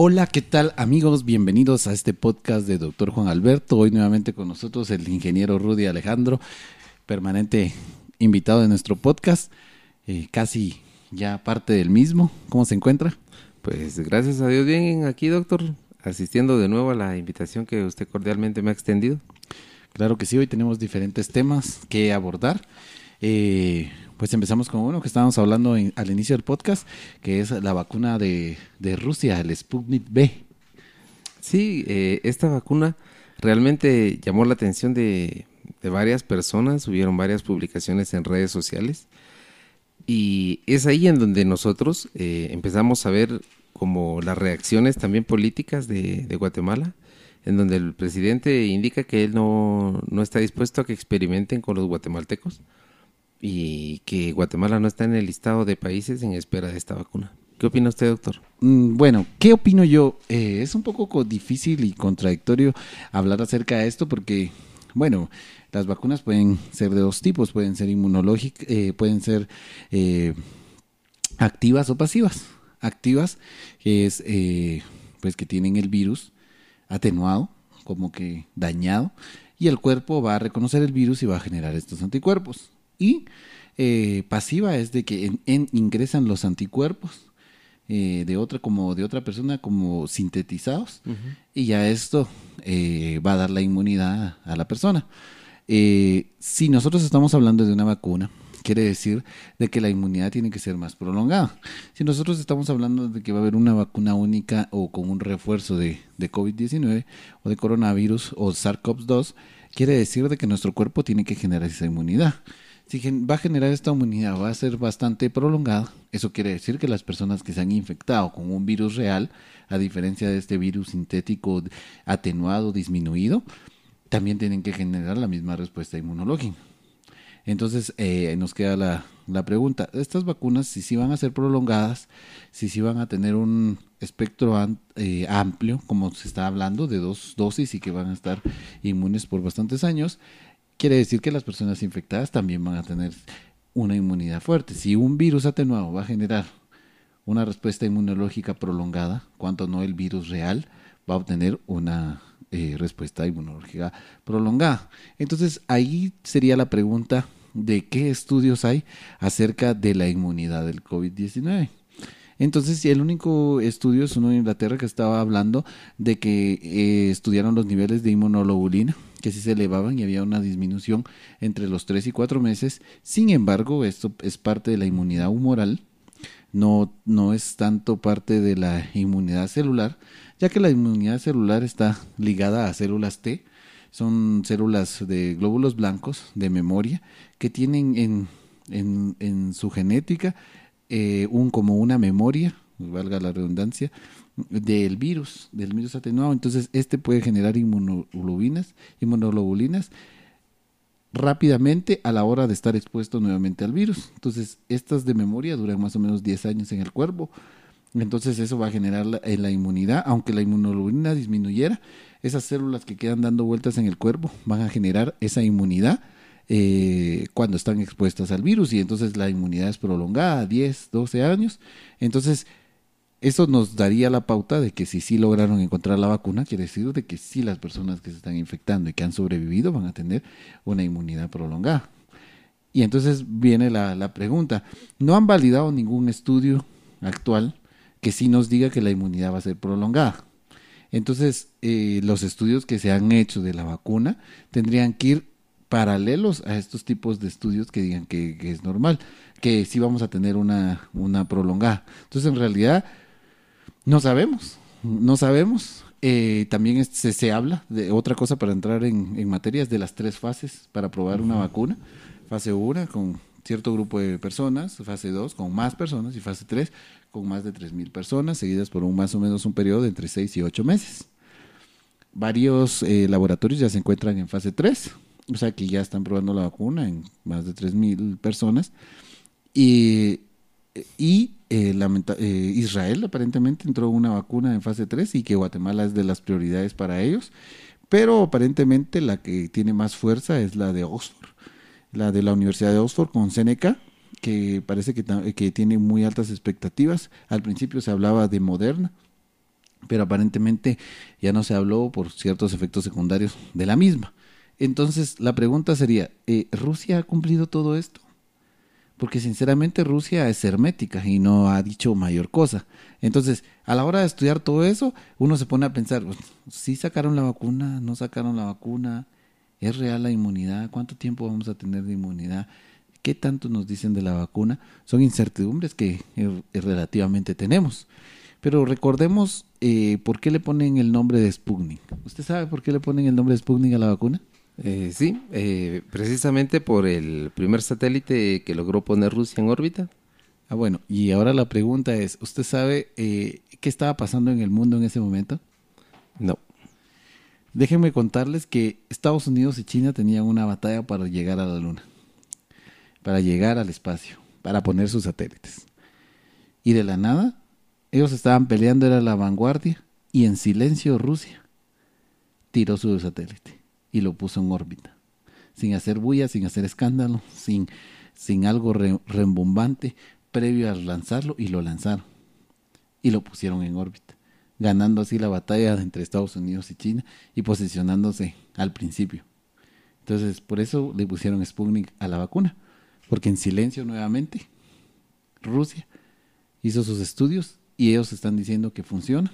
Hola, ¿qué tal amigos? Bienvenidos a este podcast de Doctor Juan Alberto. Hoy nuevamente con nosotros el ingeniero Rudy Alejandro, permanente invitado de nuestro podcast, eh, casi ya parte del mismo. ¿Cómo se encuentra? Pues gracias a Dios bien aquí, doctor, asistiendo de nuevo a la invitación que usted cordialmente me ha extendido. Claro que sí, hoy tenemos diferentes temas que abordar. Eh, pues empezamos con uno que estábamos hablando al inicio del podcast, que es la vacuna de, Rusia, el Sputnik B. Sí, eh, esta vacuna realmente llamó la atención de, varias personas, hubieron varias publicaciones en redes sociales y es ahí en donde nosotros eh, empezamos a ver como las reacciones también políticas de, Guatemala, en donde el presidente indica que él no, no está dispuesto a que experimenten con los guatemaltecos y que Guatemala no está en el listado de países en espera de esta vacuna. ¿Qué opina usted, doctor? Mm, bueno, ¿qué opino yo? Eh, es un poco difícil y contradictorio hablar acerca de esto porque, bueno, las vacunas pueden ser de dos tipos, pueden ser inmunológicas, eh, pueden ser eh, activas o pasivas. Activas, es pues que tienen el virus atenuado, como que dañado, y el cuerpo va a reconocer el virus y va a generar estos anticuerpos. Y eh, pasiva es de que ingresan los anticuerpos eh, de otra como de otra persona como sintetizados y ya esto eh, va a dar la inmunidad a la persona. si nosotros estamos hablando de una vacuna, quiere decir de que la inmunidad tiene que ser más prolongada. Si nosotros estamos hablando de que va a haber una vacuna única o con un refuerzo de, de COVID-19 o de coronavirus o SARS-CoV-2, quiere decir de que nuestro cuerpo tiene que generar esa inmunidad si va a generar esta inmunidad, va a ser bastante prolongada. Eso quiere decir que las personas que se han infectado con un virus real, a diferencia de este virus sintético atenuado, disminuido, también tienen que generar la misma respuesta inmunológica. Entonces eh, nos queda la, la, pregunta, estas vacunas si sí van a ser prolongadas, si sí van a tener un espectro eh, amplio, como se está hablando, de dos dosis y que van a estar inmunes por bastantes años, quiere decir que las personas infectadas también van a tener una inmunidad fuerte. Si un virus atenuado va a generar una respuesta inmunológica prolongada, cuanto no el virus real va a obtener una eh, respuesta inmunológica prolongada. Entonces ahí sería la pregunta de qué estudios hay acerca de la inmunidad del COVID-19. Entonces, el único estudio es uno en Inglaterra que estaba hablando de que eh, estudiaron los niveles de inmunoglobulina que sí se elevaban y había una disminución entre los 3 y 4 meses. Sin embargo, esto es parte de la inmunidad humoral, no, no es tanto parte de la inmunidad celular, ya que la inmunidad celular está ligada a células T, son células de glóbulos blancos de memoria que tienen en, en, en su genética eh, un, como una memoria, valga la redundancia, del virus, del virus atenuado. Entonces, este puede generar inmunoglobulinas, inmunoglobulinas rápidamente a la hora de estar expuesto nuevamente al virus. Entonces, estas de memoria duran más o menos 10 años en el cuerpo. Entonces, eso va a generar la, eh, la inmunidad, aunque la inmunoglobulina disminuyera, esas células que quedan dando vueltas en el cuerpo van a generar esa inmunidad eh, cuando están expuestas al virus y entonces la inmunidad es prolongada, 10, 12 años. Entonces, eso nos daría la pauta de que si sí lograron encontrar la vacuna, quiere decir de que sí las personas que se están infectando y que han sobrevivido van a tener una inmunidad prolongada. Y entonces viene la, pregunta, no han validado ningún estudio actual que sí nos diga que la inmunidad va a ser prolongada. Entonces, eh, los estudios que se han hecho de la vacuna tendrían que ir paralelos a estos tipos de estudios que digan que, es normal, que sí vamos a tener una, una prolongada. Entonces, en realidad, no sabemos, no sabemos. Eh, también se, se, habla de otra cosa para entrar en, en materias de las tres fases para probar una vacuna. Fase 1 con cierto grupo de personas, fase 2 con más personas y fase 3 con más de 3.000 personas, seguidas por un más o menos un periodo de entre 6 y 8 meses. Varios eh, laboratorios ya se encuentran en fase 3, o sea que ya están probando la vacuna en más de 3.000 personas. Y, y eh, eh, Israel aparentemente entró una vacuna en fase 3 y que Guatemala es de las prioridades para ellos, pero aparentemente la que tiene más fuerza es la de Oxford, la de la Universidad de Oxford con Seneca, que parece que, que tiene muy altas expectativas. Al principio se hablaba de Moderna, pero aparentemente ya no se habló por ciertos efectos secundarios de la misma. Entonces, la pregunta sería, eh, ¿Rusia ha cumplido todo esto? Porque sinceramente Rusia es hermética y no ha dicho mayor cosa. Entonces, a la hora de estudiar todo eso, uno se pone a pensar, ¿sí sacaron la vacuna? ¿No sacaron la vacuna? ¿Es real la inmunidad? ¿Cuánto tiempo vamos a tener de inmunidad? ¿Qué tanto nos dicen de la vacuna? Son incertidumbres que eh, relativamente tenemos. Pero recordemos eh, por qué le ponen el nombre de Sputnik. ¿Usted sabe por qué le ponen el nombre de Sputnik a la vacuna? Eh, sí, eh, precisamente por el primer satélite que logró poner Rusia en órbita. Ah, bueno, y ahora la pregunta es, ¿usted sabe eh, qué estaba pasando en el mundo en ese momento? No. Déjenme contarles que Estados Unidos y China tenían una batalla para llegar a la Luna, para llegar al espacio, para poner sus satélites. Y de la nada, ellos estaban peleando, era la vanguardia, y en silencio Rusia tiró su satélite y lo puso en órbita. Sin hacer bulla, sin hacer escándalo, sin, sin algo rembombante, previo a lanzarlo y lo lanzaron. Y lo pusieron en órbita, ganando así la batalla entre Estados Unidos y China y posicionándose al principio. Entonces, por eso le pusieron Sputnik a la vacuna, porque en silencio nuevamente Rusia hizo sus estudios y ellos están diciendo que funciona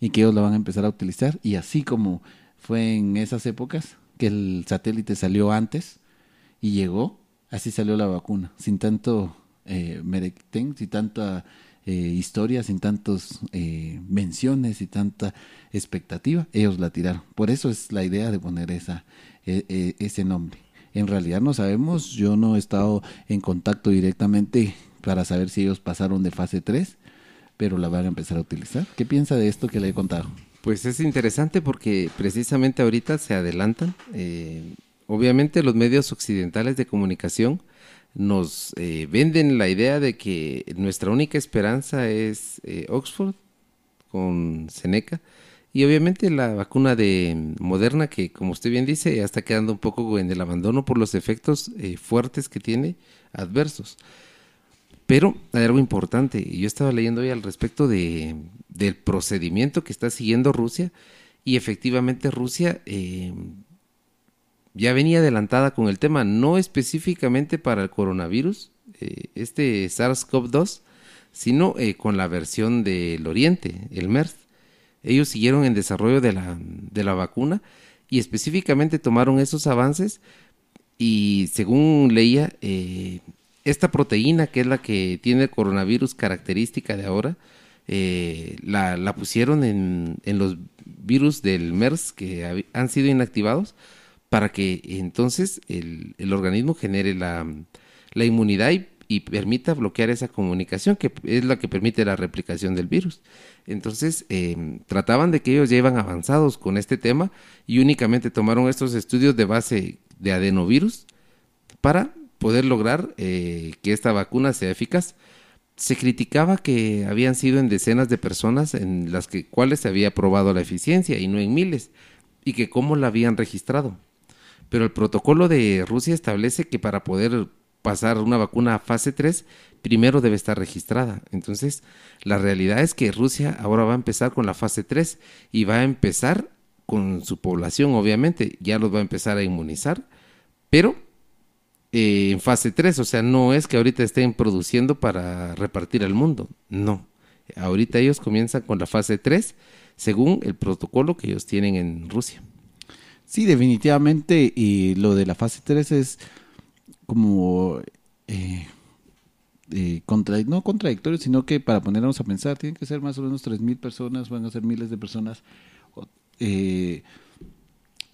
y que ellos la van a empezar a utilizar y así como fue en esas épocas que el satélite salió antes y llegó, así salió la vacuna, sin tanto eh, sin tanta eh, historia, sin tantas eh, menciones y tanta expectativa, ellos la tiraron. Por eso es la idea de poner esa, e, e, ese nombre. En realidad no sabemos, yo no he estado en contacto directamente para saber si ellos pasaron de fase 3, pero la van a empezar a utilizar. ¿Qué piensa de esto que le he contado? Pues es interesante porque precisamente ahorita se adelantan. Eh, obviamente los medios occidentales de comunicación nos eh, venden la idea de que nuestra única esperanza es eh, Oxford con Seneca y obviamente la vacuna de Moderna que como usted bien dice ya está quedando un poco en el abandono por los efectos fuertes que tiene adversos. Pero hay algo importante, yo estaba leyendo hoy al respecto de, del procedimiento que está siguiendo Rusia y efectivamente Rusia eh, ya venía adelantada con el tema, no específicamente para el coronavirus, eh, este SARS-CoV-2, sino eh, con la versión del Oriente, el MERS. Ellos siguieron en desarrollo de la, de la vacuna y específicamente tomaron esos avances y según leía, esta proteína que es la que tiene el coronavirus característica de ahora, eh, la, pusieron en, en, los virus del MERS que han sido inactivados para que entonces el, el organismo genere la, la inmunidad y, permita bloquear esa comunicación que es la que permite la replicación del virus. Entonces eh, trataban de que ellos ya iban avanzados con este tema y únicamente tomaron estos estudios de base de adenovirus para poder lograr eh, que esta vacuna sea eficaz. Se criticaba que habían sido en decenas de personas en las que, cuales se había probado la eficiencia y no en miles, y que cómo la habían registrado. Pero el protocolo de Rusia establece que para poder pasar una vacuna a fase 3, primero debe estar registrada. Entonces, la realidad es que Rusia ahora va a empezar con la fase 3 y va a empezar con su población, obviamente, ya los va a empezar a inmunizar, pero eh, en fase 3, o sea, no es que ahorita estén produciendo para repartir al mundo, no. Ahorita ellos comienzan con la fase 3 según el protocolo que ellos tienen en Rusia. Sí, definitivamente, y lo de la fase 3 es como... Eh, eh, no contradictorio, sino que para ponernos a pensar, tienen que ser más o menos 3.000 personas, van a ser miles de personas, eh,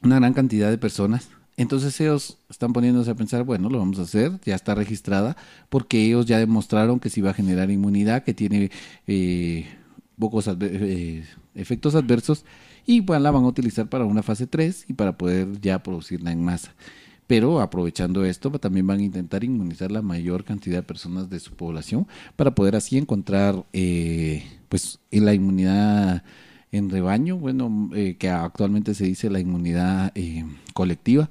una gran cantidad de personas entonces ellos están poniéndose a pensar, bueno, lo vamos a hacer, ya está registrada, porque ellos ya demostraron que sí va a generar inmunidad, que tiene eh, pocos eh, efectos adversos, y pues la van a utilizar para una fase 3 y para poder ya producirla en masa. Pero aprovechando esto, también van a intentar inmunizar la mayor cantidad de personas de su población para poder así encontrar eh, pues la inmunidad en rebaño, bueno, eh, que actualmente se dice la inmunidad eh, colectiva,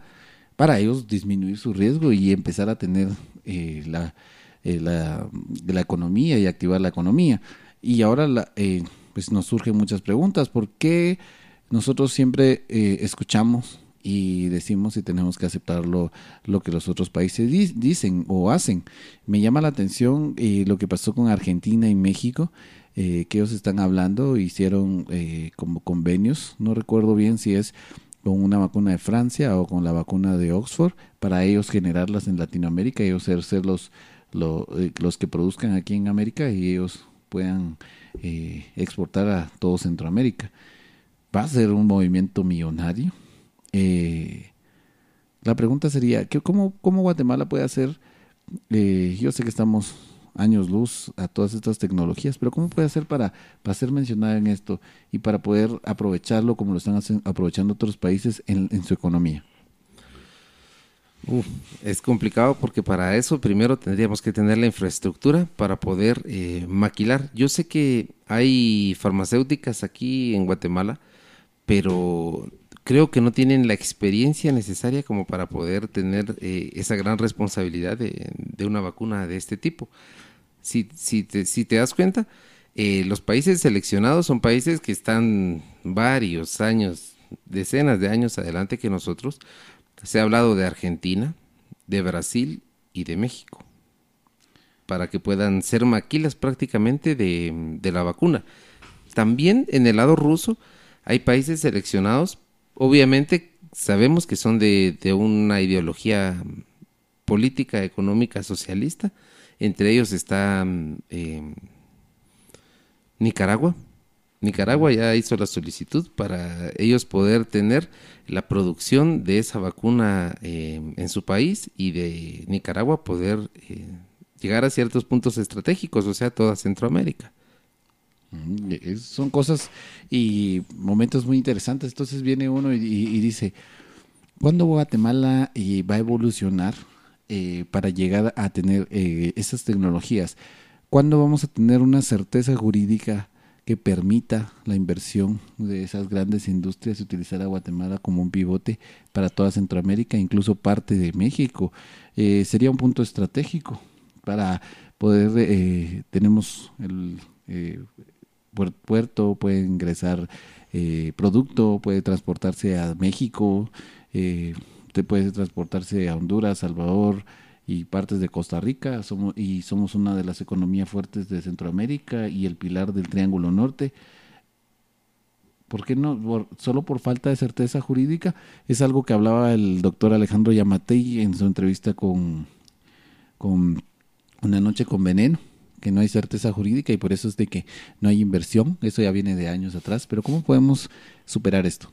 para ellos disminuir su riesgo y empezar a tener eh, la, eh, la, economía y activar la economía. Y ahora la, eh, pues nos surgen muchas preguntas. ¿Por qué nosotros siempre eh, escuchamos y decimos si tenemos que aceptar lo, que los otros países dicen o hacen? Me llama la atención eh, lo que pasó con Argentina y México. Eh, que ellos están hablando, hicieron como convenios, no recuerdo bien si es con una vacuna de Francia o con la vacuna de Oxford, para ellos generarlas en Latinoamérica, ellos ser, ser los, los que produzcan aquí en América y ellos puedan eh, exportar a todo Centroamérica. Va a ser un movimiento millonario. Eh, la pregunta sería, ¿cómo, ¿cómo, Guatemala puede hacer? Eh, yo sé que estamos años luz a todas estas tecnologías, pero ¿cómo puede hacer para, para ser mencionada en esto y para poder aprovecharlo como lo están aprovechando otros países en su economía? es complicado porque para eso primero tendríamos que tener la infraestructura para poder eh, maquilar. Yo sé que hay farmacéuticas aquí en Guatemala, pero creo que no tienen la experiencia necesaria como para poder tener eh, esa gran responsabilidad de, una vacuna de este tipo. Si, si, te, si te das cuenta, eh, los países seleccionados son países que están varios años, decenas de años adelante que nosotros, se ha hablado de Argentina, de Brasil y de México, para que puedan ser maquilas prácticamente de, la vacuna. También en el lado ruso hay países seleccionados, obviamente sabemos que son de, una ideología política, económica, socialista, entre ellos está eh, Nicaragua, Nicaragua ya hizo la solicitud para ellos poder tener la producción de esa vacuna eh, en su país y de Nicaragua poder eh, llegar a ciertos puntos estratégicos, o sea, toda Centroamérica. Mm, son cosas y momentos muy interesantes. Entonces viene uno y, dice, ¿cuándo Guatemala eh, va a evolucionar para llegar a tener esas tecnologías? ¿Cuándo vamos a tener una certeza jurídica? que permita la inversión de esas grandes industrias y utilizar a Guatemala como un pivote para toda Centroamérica, incluso parte de México. Eh, sería un punto estratégico para poder, eh, tenemos el eh, puerto, puede ingresar producto, puede transportarse a México, puede transportarse a Honduras, Salvador, y partes de Costa Rica somos, y somos una de las economías fuertes de Centroamérica y el pilar del Triángulo Norte. ¿Por qué no? solo por falta de certeza jurídica. Es algo que hablaba el doctor Alejandro Yamatei en su entrevista con, con Una Noche con Veneno, que no hay certeza jurídica y por eso es de que no hay inversión. Eso ya viene de años atrás. Pero ¿cómo podemos superar esto?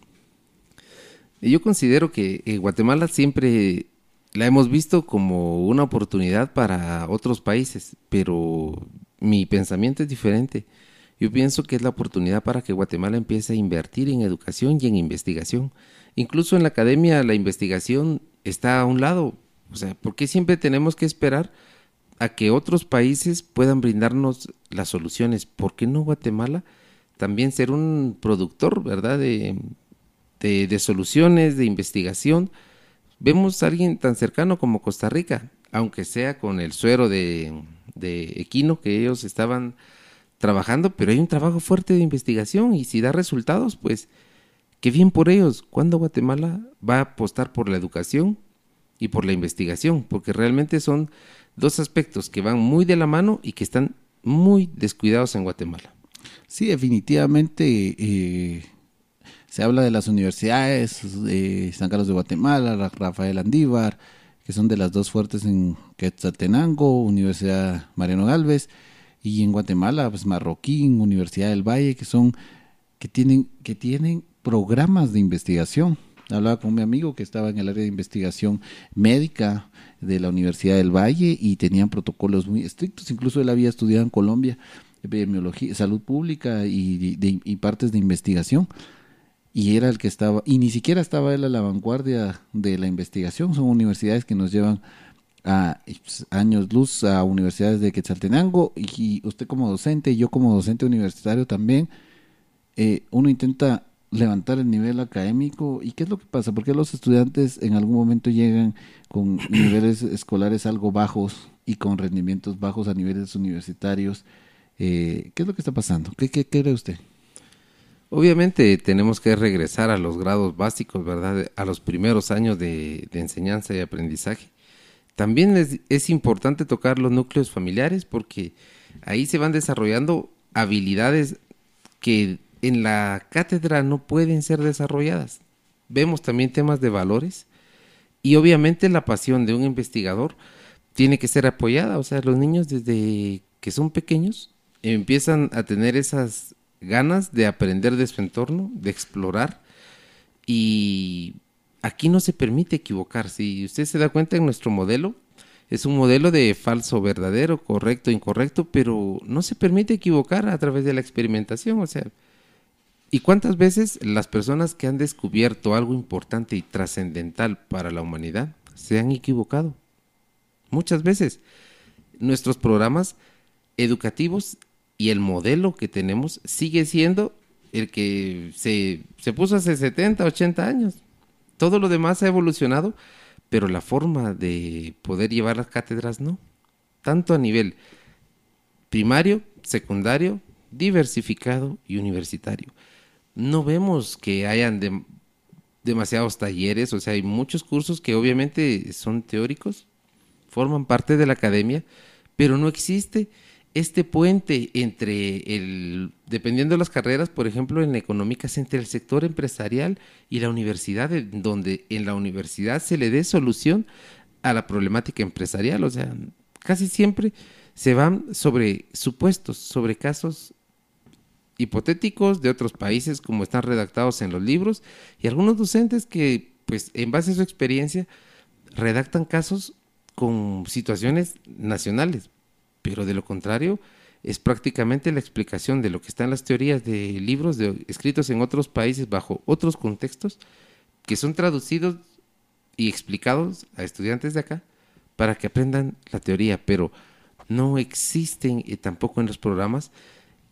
Yo considero que eh, Guatemala siempre la hemos visto como una oportunidad para otros países, pero mi pensamiento es diferente. Yo pienso que es la oportunidad para que Guatemala empiece a invertir en educación y en investigación. Incluso en la academia la investigación está a un lado. O sea, ¿por qué siempre tenemos que esperar a que otros países puedan brindarnos las soluciones? ¿Por qué no Guatemala también ser un productor, verdad, de, de, de soluciones, de investigación? vemos a alguien tan cercano como Costa Rica, aunque sea con el suero de, equino que ellos estaban trabajando, pero hay un trabajo fuerte de investigación y si da resultados, pues qué bien por ellos. ¿Cuándo Guatemala va a apostar por la educación y por la investigación? Porque realmente son dos aspectos que van muy de la mano y que están muy descuidados en Guatemala. Sí, definitivamente eh, se habla de las universidades, de San Carlos de Guatemala, Rafael Andívar, que son de las dos fuertes en Quetzaltenango, Universidad Mariano Galvez, y en Guatemala, pues Marroquín, Universidad del Valle, que son, que tienen, que tienen programas de investigación. Hablaba con mi amigo que estaba en el área de investigación médica de la Universidad del Valle y tenían protocolos muy estrictos. Incluso él había estudiado en Colombia epidemiología, salud pública y partes de investigación y era el que estaba, y ni siquiera estaba él a la vanguardia de la investigación, son universidades que nos llevan a pues, años luz a universidades de Quetzaltenango y, usted como docente y yo como docente universitario también, eh, uno intenta levantar el nivel académico y qué es lo que pasa, porque los estudiantes en algún momento llegan con niveles escolares algo bajos y con rendimientos bajos a niveles universitarios. Eh, ¿Qué es lo que está pasando? ¿Qué, qué cree usted? Obviamente tenemos que regresar a los grados básicos, ¿verdad? A los primeros años de, enseñanza y aprendizaje. También es, importante tocar los núcleos familiares porque ahí se van desarrollando habilidades que en la cátedra no pueden ser desarrolladas. Vemos también temas de valores y obviamente la pasión de un investigador tiene que ser apoyada. O sea, los niños desde que son pequeños empiezan a tener esas ganas de aprender de su entorno, de explorar y aquí no se permite equivocar. Si usted se da cuenta en nuestro modelo, es un modelo de falso verdadero, correcto, incorrecto, pero no se permite equivocar a través de la experimentación. O sea, ¿y cuántas veces las personas que han descubierto algo importante y trascendental para la humanidad se han equivocado? Muchas veces. Nuestros programas educativos y el modelo que tenemos sigue siendo el que se, se puso hace 70, 80 años. Todo lo demás ha evolucionado, pero la forma de poder llevar las cátedras no. Tanto a nivel primario, secundario, diversificado y universitario. No vemos que hayan demasiados talleres, o sea, hay muchos cursos que obviamente son teóricos, forman parte de la academia, pero no existe este puente entre el, dependiendo de las carreras, por ejemplo, en económicas, entre el sector empresarial y la universidad, donde en la universidad se le dé solución a la problemática empresarial. O sea, casi siempre se van sobre supuestos, sobre casos hipotéticos de otros países, como están redactados en los libros, y algunos docentes que, pues, en base a su experiencia, redactan casos con situaciones nacionales pero de lo contrario es prácticamente la explicación de lo que está en las teorías de libros de, escritos en otros países bajo otros contextos que son traducidos y explicados a estudiantes de acá para que aprendan la teoría, pero no existen eh, tampoco en los programas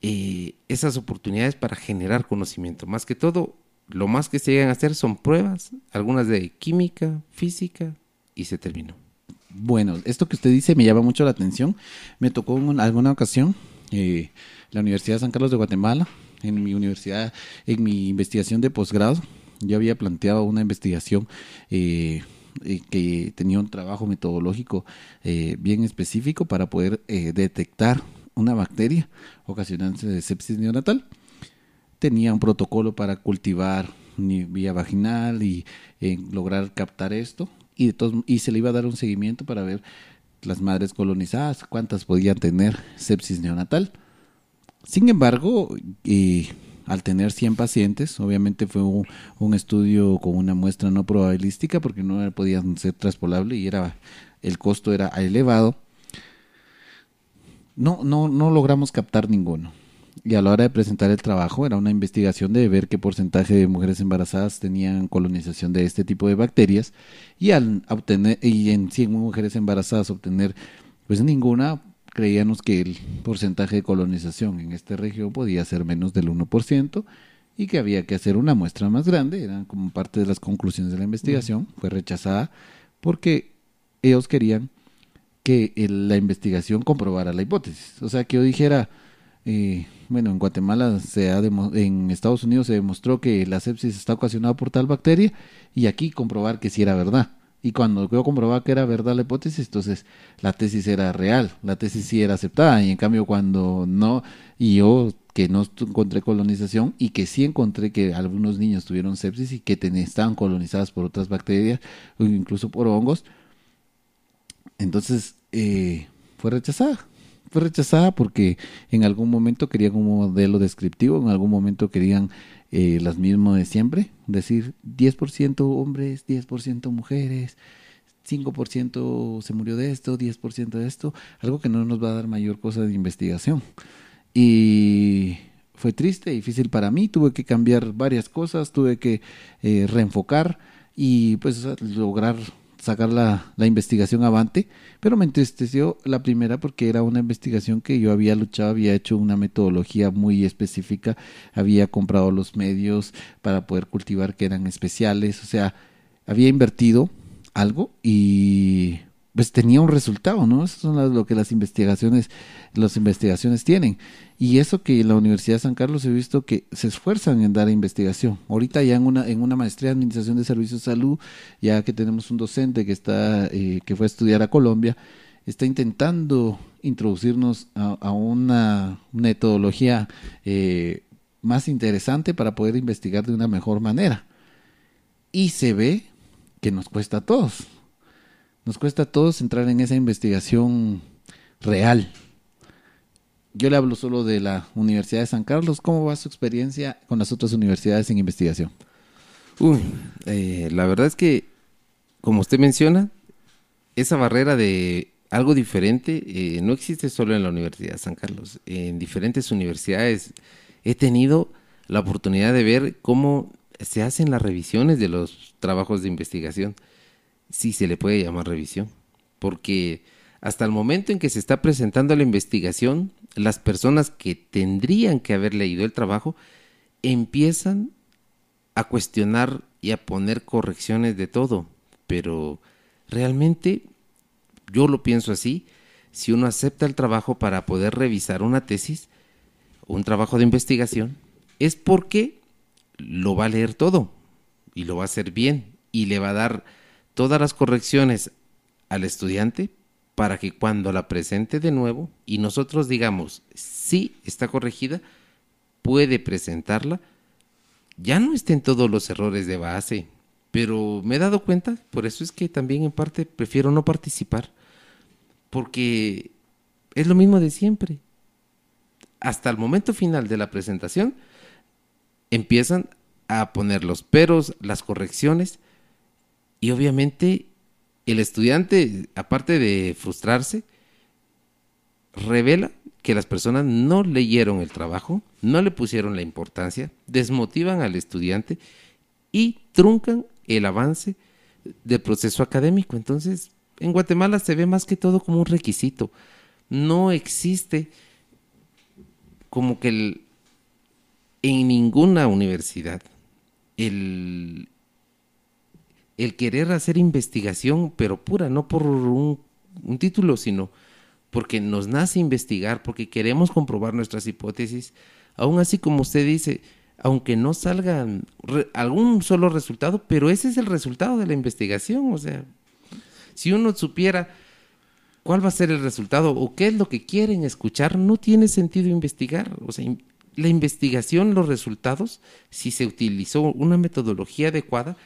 eh, esas oportunidades para generar conocimiento. Más que todo, lo más que se llegan a hacer son pruebas, algunas de química, física, y se terminó. Bueno, esto que usted dice me llama mucho la atención. Me tocó en alguna ocasión eh, la Universidad de San Carlos de Guatemala, en mi universidad, en mi investigación de posgrado. Yo había planteado una investigación eh, eh, que tenía un trabajo metodológico bien específico para poder detectar una bacteria ocasionante de sepsis neonatal. Tenía un protocolo para cultivar vía vaginal y lograr captar esto y, y se le iba a dar un seguimiento para ver las madres colonizadas, cuántas podían tener sepsis neonatal. Sin embargo, al tener 100 pacientes, obviamente fue un, estudio con una muestra no probabilística porque no podían ser traspolable y era el costo era elevado. No, no, no logramos captar ninguno y a la hora de presentar el trabajo era una investigación de ver qué porcentaje de mujeres embarazadas tenían colonización de este tipo de bacterias y al obtener y en 100 mujeres embarazadas obtener pues ninguna creíamos que el porcentaje de colonización en esta región podía ser menos del 1% y que había que hacer una muestra más grande, eran como parte de las conclusiones de la investigación, fue rechazada porque ellos querían que la investigación comprobara la hipótesis, o sea, que yo dijera eh, bueno, en Guatemala se ha en Estados Unidos se demostró que la sepsis está ocasionada por tal bacteria y aquí comprobar que sí era verdad. Y cuando yo comprobaba que era verdad la hipótesis, entonces la tesis era real, la tesis sí era aceptada. Y en cambio cuando no, y yo que no encontré colonización y que sí encontré que algunos niños tuvieron sepsis y que estaban colonizadas por otras bacterias o incluso por hongos, entonces eh, fue rechazada fue rechazada porque en algún momento querían un modelo descriptivo, en algún momento querían eh, las mismas de siempre, decir 10% hombres, 10% mujeres, 5% se murió de esto, 10% de esto, algo que no nos va a dar mayor cosa de investigación. Y fue triste, difícil para mí, tuve que cambiar varias cosas, tuve que eh, reenfocar y pues lograr sacar la, la, investigación avante, pero me entristeció la primera porque era una investigación que yo había luchado, había hecho una metodología muy específica, había comprado los medios para poder cultivar que eran especiales, o sea, había invertido algo y pues tenía un resultado, ¿no? Eso son lo que las investigaciones, las investigaciones tienen. Y eso que la Universidad de San Carlos he visto que se esfuerzan en dar investigación. Ahorita ya en una, en una maestría de Administración de Servicios de Salud, ya que tenemos un docente que está, eh, que fue a estudiar a Colombia, está intentando introducirnos a, una metodología eh, más interesante para poder investigar de una mejor manera. Y se ve que nos cuesta a todos nos cuesta a todos entrar en esa investigación real. Yo le hablo solo de la Universidad de San Carlos. ¿Cómo va su experiencia con las otras universidades en investigación? Uy, eh, la verdad es que, como usted menciona, esa barrera de algo diferente eh, no existe solo en la Universidad de San Carlos. En diferentes universidades he tenido la oportunidad de ver cómo se hacen las revisiones de los trabajos de investigación sí se le puede llamar revisión, porque hasta el momento en que se está presentando la investigación, las personas que tendrían que haber leído el trabajo empiezan a cuestionar y a poner correcciones de todo, pero realmente yo lo pienso así, si uno acepta el trabajo para poder revisar una tesis, un trabajo de investigación, es porque lo va a leer todo y lo va a hacer bien y le va a dar todas las correcciones al estudiante para que cuando la presente de nuevo y nosotros digamos sí está corregida, puede presentarla, ya no estén todos los errores de base. Pero me he dado cuenta, por eso es que también en parte prefiero no participar, porque es lo mismo de siempre. Hasta el momento final de la presentación empiezan a poner los peros, las correcciones, y obviamente el estudiante, aparte de frustrarse, revela que las personas no leyeron el trabajo, no le pusieron la importancia, desmotivan al estudiante y truncan el avance del proceso académico. Entonces, en Guatemala se ve más que todo como un requisito. No existe como que el, en ninguna universidad el, el querer hacer investigación, pero pura, no por un, título, sino porque nos nace investigar, porque queremos comprobar nuestras hipótesis, aún así como usted dice, aunque no salga algún solo resultado, pero ese es el resultado de la investigación, o sea, si uno supiera cuál va a ser el resultado o qué es lo que quieren escuchar, no tiene sentido investigar, o sea, la investigación, los resultados, si se utilizó una metodología adecuada,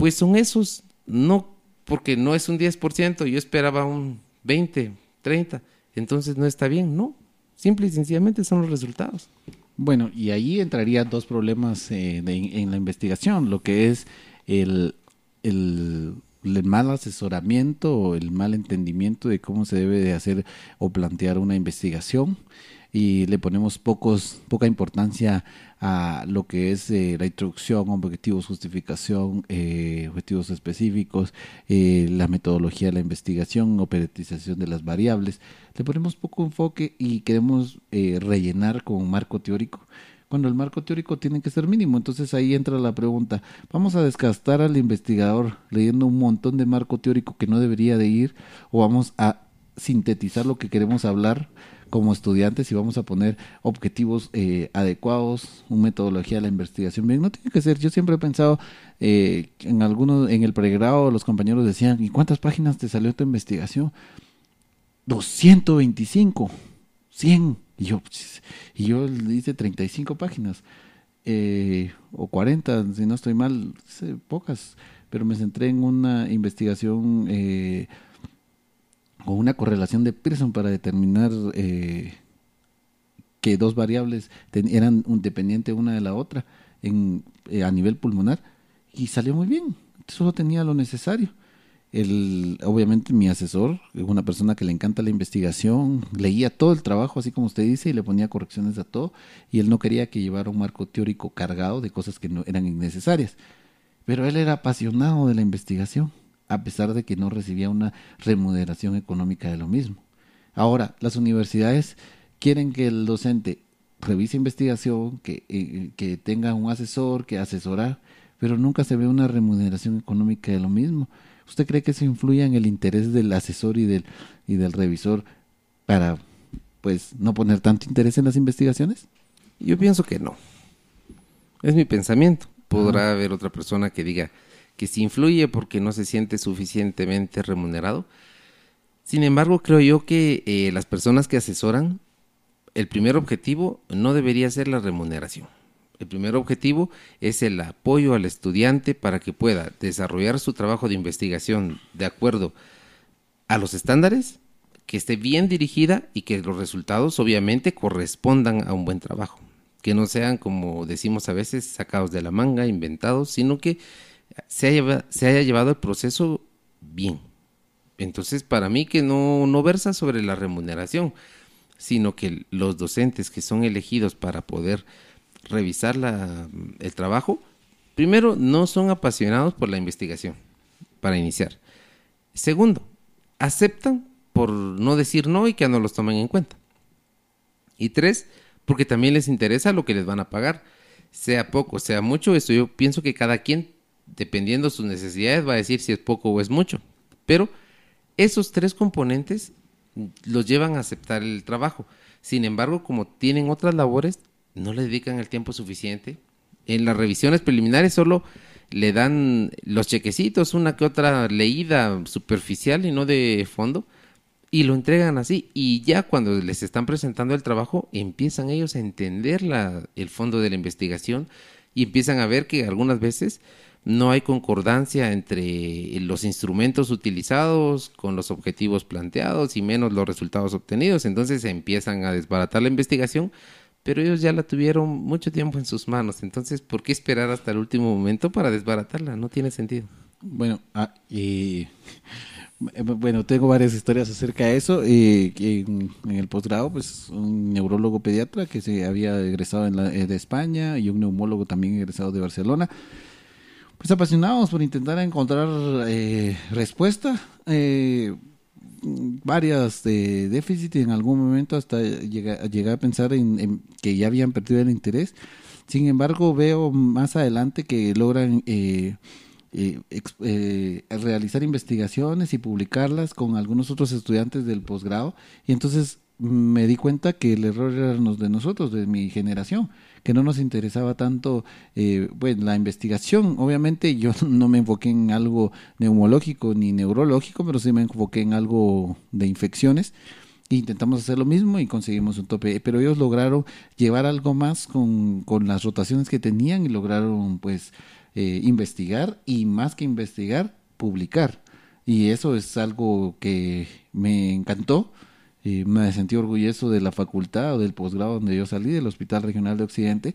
pues son esos, no porque no es un 10%, yo esperaba un 20, 30, entonces no está bien, no, simple y sencillamente son los resultados. Bueno, y ahí entraría dos problemas eh, en la investigación, lo que es el, el, mal asesoramiento o el mal entendimiento de cómo se debe de hacer o plantear una investigación y le ponemos pocos, poca importancia a lo que es eh, la introducción, objetivos, justificación, eh, objetivos específicos, eh, la metodología de la investigación, operatización de las variables. Le ponemos poco enfoque y queremos rellenar con un marco teórico cuando el marco teórico tiene que ser mínimo. Entonces ahí entra la pregunta, ¿vamos a desgastar al investigador leyendo un montón de marco teórico que no debería de ir o vamos a sintetizar lo que queremos hablar como estudiantes y vamos a poner objetivos eh, adecuados, una metodología de la investigación bien. No tiene que ser, yo siempre he pensado, eh, en algunos, en el pregrado los compañeros decían, ¿y cuántas páginas te salió tu investigación? 225, 100. Y yo, y yo hice 35 páginas, eh, o 40, si no estoy mal, pocas, pero me centré en una investigación eh, o una correlación de Pearson para determinar eh, que dos variables eran un dependiente una de la otra en, eh, a nivel pulmonar y salió muy bien. Solo tenía lo necesario. El, obviamente mi asesor, una persona que le encanta la investigación, leía todo el trabajo, así como usted dice, y le ponía correcciones a todo, y él no quería que llevara un marco teórico cargado de cosas que no eran innecesarias. Pero él era apasionado de la investigación a pesar de que no recibía una remuneración económica de lo mismo. Ahora, las universidades quieren que el docente revise investigación, que, eh, que tenga un asesor, que asesora, pero nunca se ve una remuneración económica de lo mismo. ¿Usted cree que eso influye en el interés del asesor y del, y del revisor para pues no poner tanto interés en las investigaciones? Yo pienso que no. Es mi pensamiento. Podrá haber otra persona que diga que sí influye porque no se siente suficientemente remunerado. Sin embargo, creo yo que eh, las personas que asesoran, el primer objetivo no debería ser la remuneración. El primer objetivo es el apoyo al estudiante para que pueda desarrollar su trabajo de investigación de acuerdo a los estándares, que esté bien dirigida y que los resultados obviamente correspondan a un buen trabajo. Que no sean, como decimos a veces, sacados de la manga, inventados, sino que se haya, llevado el proceso bien. Entonces, para mí que no, no versa sobre la remuneración, sino que los docentes que son elegidos para poder revisar la, el trabajo, primero, no son apasionados por la investigación, para iniciar. Segundo, aceptan por no decir no y que no los tomen en cuenta. Y tres, porque también les interesa lo que les van a pagar, sea poco, sea mucho, eso yo pienso que cada quien, dependiendo de sus necesidades, va a decir si es poco o es mucho. Pero esos tres componentes los llevan a aceptar el trabajo. Sin embargo, como tienen otras labores, no le dedican el tiempo suficiente. En las revisiones preliminares solo le dan los chequecitos, una que otra leída superficial y no de fondo, y lo entregan así. Y ya cuando les están presentando el trabajo, empiezan ellos a entender la, el fondo de la investigación y empiezan a ver que algunas veces no hay concordancia entre los instrumentos utilizados con los objetivos planteados y menos los resultados obtenidos. Entonces empiezan a desbaratar la investigación, pero ellos ya la tuvieron mucho tiempo en sus manos. Entonces, ¿por qué esperar hasta el último momento para desbaratarla? No tiene sentido. Bueno, ah, y bueno, tengo varias historias acerca de eso. Eh, en, el posgrado, pues un neurólogo pediatra que se había egresado en la, eh, de España y un neumólogo también egresado de Barcelona pues apasionados por intentar encontrar eh, respuesta. Eh, varias de déficit y en algún momento hasta llegué, a pensar en, que ya habían perdido el interés. Sin embargo, veo más adelante que logran eh, eh, realizar investigaciones y publicarlas con algunos otros estudiantes del posgrado. Y entonces me di cuenta que el error era de nosotros, de mi generación que no nos interesaba tanto eh, bueno, la investigación. Obviamente yo no me enfoqué en algo neumológico ni neurológico, pero sí me enfoqué en algo de infecciones. Intentamos hacer lo mismo y conseguimos un tope, pero ellos lograron llevar algo más con, con las rotaciones que tenían y lograron pues eh, investigar y más que investigar, publicar. Y eso es algo que me encantó y me sentí orgulloso de la facultad o del posgrado donde yo salí, del Hospital Regional de Occidente,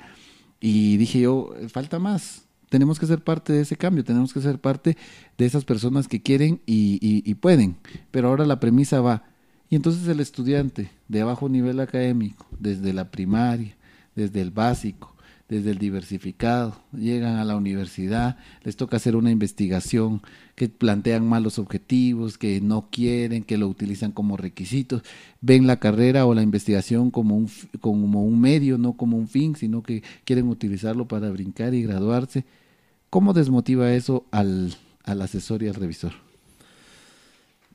y dije yo, falta más, tenemos que ser parte de ese cambio, tenemos que ser parte de esas personas que quieren y, y, pueden, pero ahora la premisa va, y entonces el estudiante de bajo nivel académico, desde la primaria, desde el básico, desde el diversificado, llegan a la universidad, les toca hacer una investigación, que plantean malos objetivos, que no quieren, que lo utilizan como requisitos, ven la carrera o la investigación como un, como un medio, no como un fin, sino que quieren utilizarlo para brincar y graduarse. ¿Cómo desmotiva eso al, al asesor y al revisor?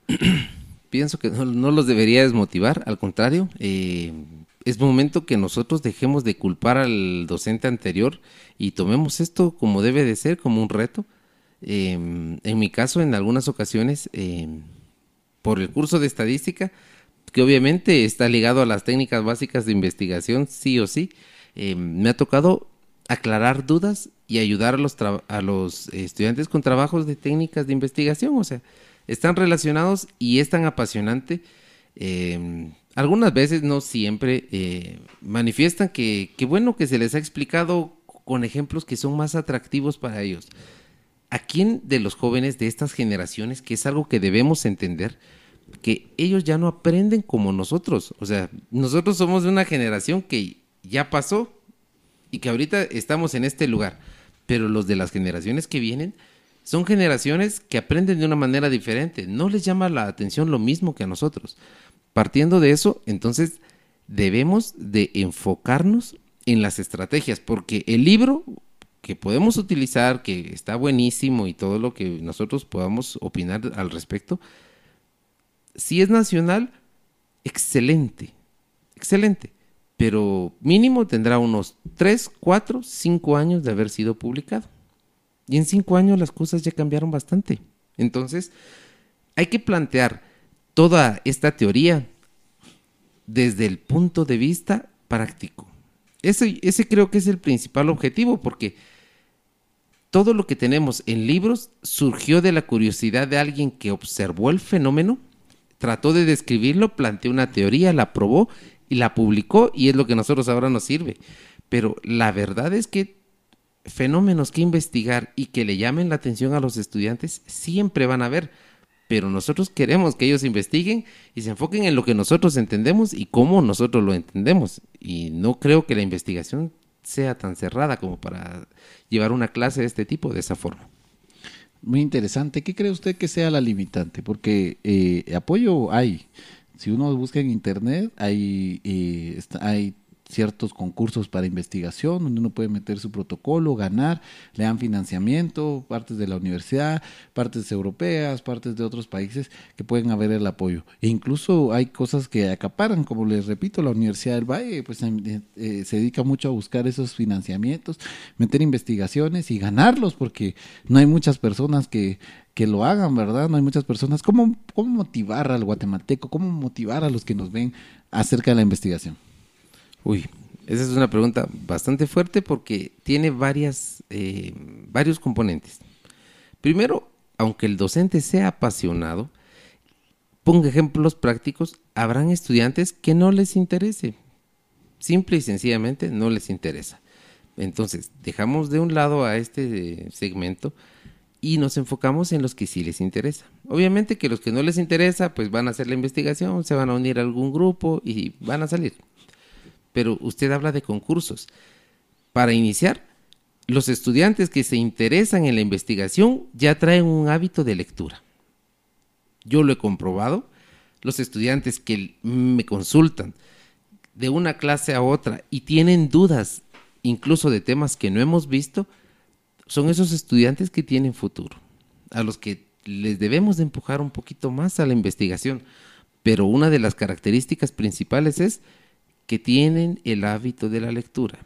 Pienso que no, los debería desmotivar, al contrario, eh, es momento que nosotros dejemos de culpar al docente anterior y tomemos esto como debe de ser, como un reto. Em, en mi caso, en algunas ocasiones, em, por el curso de estadística, que obviamente está ligado a las técnicas básicas de investigación, sí o sí, em, me ha tocado aclarar dudas y ayudar a los, a los estudiantes con trabajos de técnicas de investigación. O sea, están relacionados y es tan apasionante algunas veces, no siempre, eh, manifiestan que, que bueno que se les ha explicado con ejemplos que son más atractivos para ellos. ¿A quién de los jóvenes de estas generaciones, que es algo que debemos entender, que ellos ya no aprenden como nosotros? O sea, nosotros somos una generación que ya pasó y que ahorita estamos en este lugar, pero los de las generaciones que vienen son generaciones que aprenden de una manera diferente, no les llama la atención lo mismo que a nosotros. Partiendo de eso, entonces debemos de enfocarnos en las estrategias, porque el libro que podemos utilizar, que está buenísimo y todo lo que nosotros podamos opinar al respecto, si es nacional, excelente, excelente, pero mínimo tendrá unos 3, 4, 5 años de haber sido publicado. Y en 5 años las cosas ya cambiaron bastante. Entonces, hay que plantear toda esta teoría desde el punto de vista práctico. Ese, ese creo que es el principal objetivo, porque todo lo que tenemos en libros surgió de la curiosidad de alguien que observó el fenómeno, trató de describirlo, planteó una teoría, la probó y la publicó y es lo que nosotros ahora nos sirve. Pero la verdad es que fenómenos que investigar y que le llamen la atención a los estudiantes siempre van a haber pero nosotros queremos que ellos investiguen y se enfoquen en lo que nosotros entendemos y cómo nosotros lo entendemos. Y no creo que la investigación sea tan cerrada como para llevar una clase de este tipo de esa forma. Muy interesante. ¿Qué cree usted que sea la limitante? Porque eh, apoyo hay. Si uno busca en internet, hay, eh, hay ciertos concursos para investigación donde uno puede meter su protocolo, ganar, le dan financiamiento, partes de la universidad, partes europeas, partes de otros países que pueden haber el apoyo. E incluso hay cosas que acaparan, como les repito, la Universidad del Valle pues eh, eh, se dedica mucho a buscar esos financiamientos, meter investigaciones y ganarlos porque no hay muchas personas que que lo hagan, ¿verdad? No hay muchas personas. ¿Cómo, ¿Cómo motivar al guatemalteco? ¿Cómo motivar a los que nos ven acerca de la investigación? Uy, esa es una pregunta bastante fuerte porque tiene varias, eh, varios componentes. Primero, aunque el docente sea apasionado, ponga ejemplos prácticos, habrán estudiantes que no les interese. Simple y sencillamente no les interesa. Entonces, dejamos de un lado a este segmento y nos enfocamos en los que sí les interesa. Obviamente que los que no les interesa, pues van a hacer la investigación, se van a unir a algún grupo y van a salir pero usted habla de concursos. Para iniciar, los estudiantes que se interesan en la investigación ya traen un hábito de lectura. Yo lo he comprobado. Los estudiantes que me consultan de una clase a otra y tienen dudas incluso de temas que no hemos visto, son esos estudiantes que tienen futuro, a los que les debemos de empujar un poquito más a la investigación. Pero una de las características principales es que tienen el hábito de la lectura.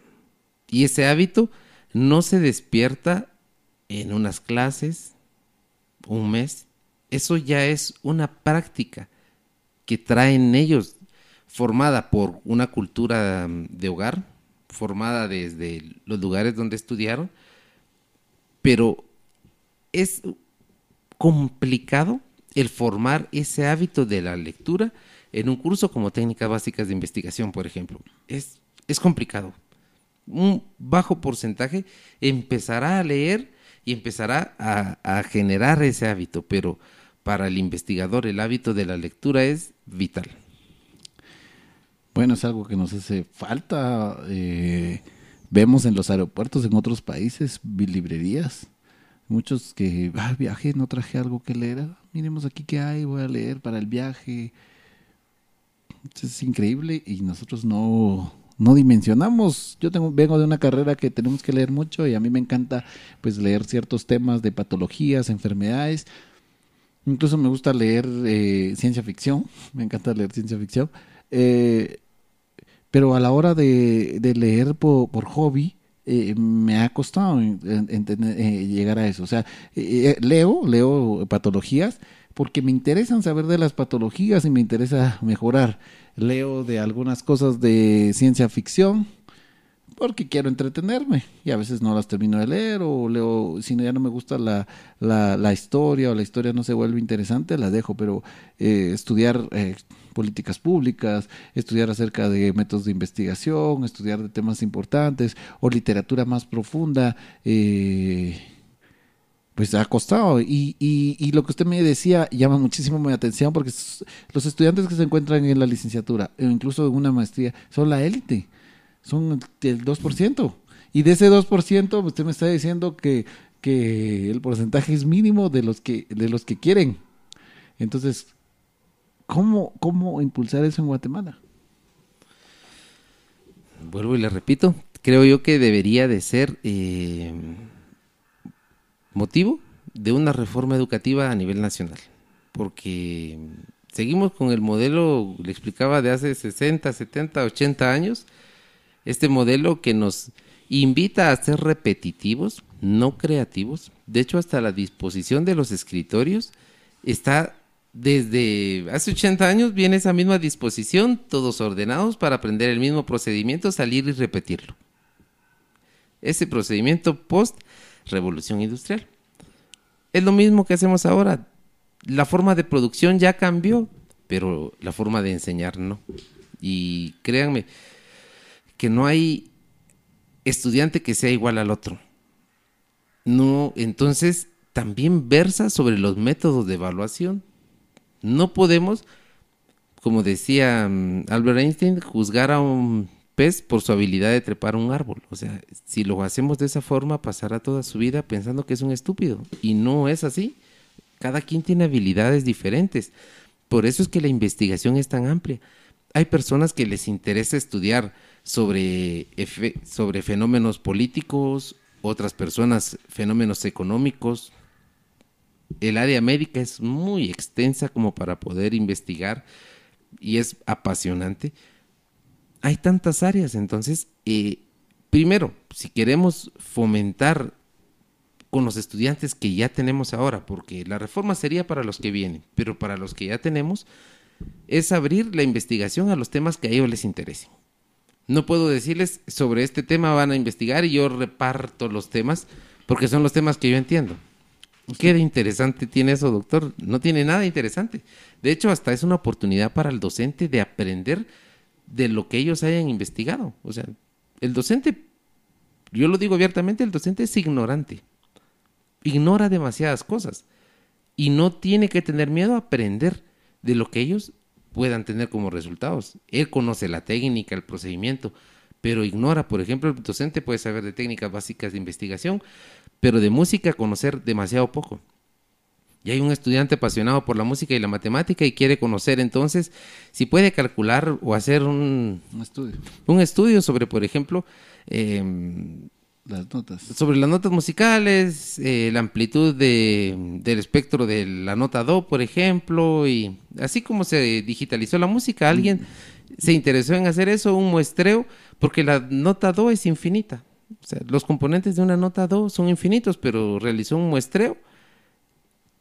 Y ese hábito no se despierta en unas clases, un mes. Eso ya es una práctica que traen ellos, formada por una cultura de hogar, formada desde los lugares donde estudiaron, pero es complicado el formar ese hábito de la lectura en un curso como técnicas básicas de investigación, por ejemplo. Es, es complicado. Un bajo porcentaje empezará a leer y empezará a, a, generar ese hábito, pero para el investigador el hábito de la lectura es vital. Bueno, es algo que nos hace falta. Eh, vemos en los aeropuertos, en otros países, librerías. Muchos que, ah, viaje, no traje algo que leer. Ah, miremos aquí qué hay, voy a leer para el viaje es increíble y nosotros no, no dimensionamos. Yo tengo, vengo de una carrera que tenemos que leer mucho y a mí me encanta pues leer ciertos temas de patologías, enfermedades. Incluso me gusta leer eh, ciencia ficción, me encanta leer ciencia ficción. Eh, pero a la hora de, leer por, hobby, eh, me ha costado llegar a eso. O sea, leo, leo patologías, porque me interesan saber de las patologías y me interesa mejorar. Leo de algunas cosas de ciencia ficción porque quiero entretenerme. Y a veces no las termino de leer o leo, si ya no me gusta la, la, historia o la historia no se vuelve interesante, la dejo, pero eh, estudiar eh, políticas públicas, estudiar acerca de métodos de investigación, estudiar de temas importantes o literatura más profunda, eh, pues ha costado. Y, y, y, lo que usted me decía llama muchísimo mi atención porque los estudiantes que se encuentran en la licenciatura, o incluso en una maestría, son la élite, son el 2%. Y de ese 2%, usted me está diciendo que, que el porcentaje es mínimo de los que, de los que quieren. Entonces, ¿cómo, ¿cómo impulsar eso en Guatemala? Vuelvo y le repito, creo yo que debería de ser eh, motivo de una reforma educativa a nivel nacional, porque seguimos con el modelo, le explicaba, de hace 60, 70, 80 años, este modelo que nos invita a ser repetitivos, no creativos. De hecho, hasta la disposición de los escritorios está desde hace 80 años, viene esa misma disposición, todos ordenados para aprender el mismo procedimiento, salir y repetirlo. Ese procedimiento post revolución industrial. Es lo mismo que hacemos ahora. La forma de producción ya cambió, pero la forma de enseñar no. Y créanme que no hay estudiante que sea igual al otro. No, entonces también versa sobre los métodos de evaluación. No podemos, como decía mm, Albert Einstein, juzgar a un pez por su habilidad de trepar un árbol. O sea, si lo hacemos de esa forma, pasará toda su vida pensando que es un estúpido. Y no es así. Cada quien tiene habilidades diferentes. Por eso es que la investigación es tan amplia. Hay personas que les interesa estudiar sobre, sobre fenómenos políticos, otras personas fenómenos económicos. El área médica es muy extensa como para poder investigar y es apasionante. Hay tantas áreas, entonces, eh, primero, si queremos fomentar con los estudiantes que ya tenemos ahora, porque la reforma sería para los que vienen, pero para los que ya tenemos, es abrir la investigación a los temas que a ellos les interesen. No puedo decirles sobre este tema van a investigar y yo reparto los temas porque son los temas que yo entiendo. ¿Qué de interesante tiene eso, doctor? No tiene nada interesante. De hecho, hasta es una oportunidad para el docente de aprender de lo que ellos hayan investigado. O sea, el docente, yo lo digo abiertamente, el docente es ignorante. Ignora demasiadas cosas y no tiene que tener miedo a aprender de lo que ellos puedan tener como resultados. Él conoce la técnica, el procedimiento, pero ignora, por ejemplo, el docente puede saber de técnicas básicas de investigación, pero de música conocer demasiado poco. Y hay un estudiante apasionado por la música y la matemática y quiere conocer entonces si puede calcular o hacer un, estudio. un estudio sobre, por ejemplo, eh, las notas. Sobre las notas musicales, eh, la amplitud de, del espectro de la nota Do, por ejemplo, y así como se digitalizó la música, alguien se interesó en hacer eso, un muestreo, porque la nota Do es infinita. O sea, los componentes de una nota Do son infinitos, pero realizó un muestreo